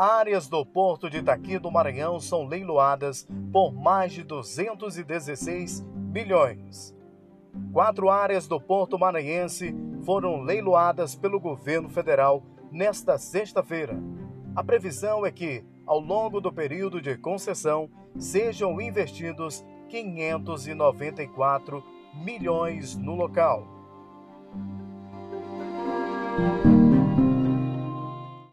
áreas do Porto de Itaqui do Maranhão são leiloadas por mais de 216 bilhões. Quatro áreas do Porto Maranhense foram leiloadas pelo governo federal nesta sexta-feira. A previsão é que, ao longo do período de concessão, sejam investidos 594 milhões no local.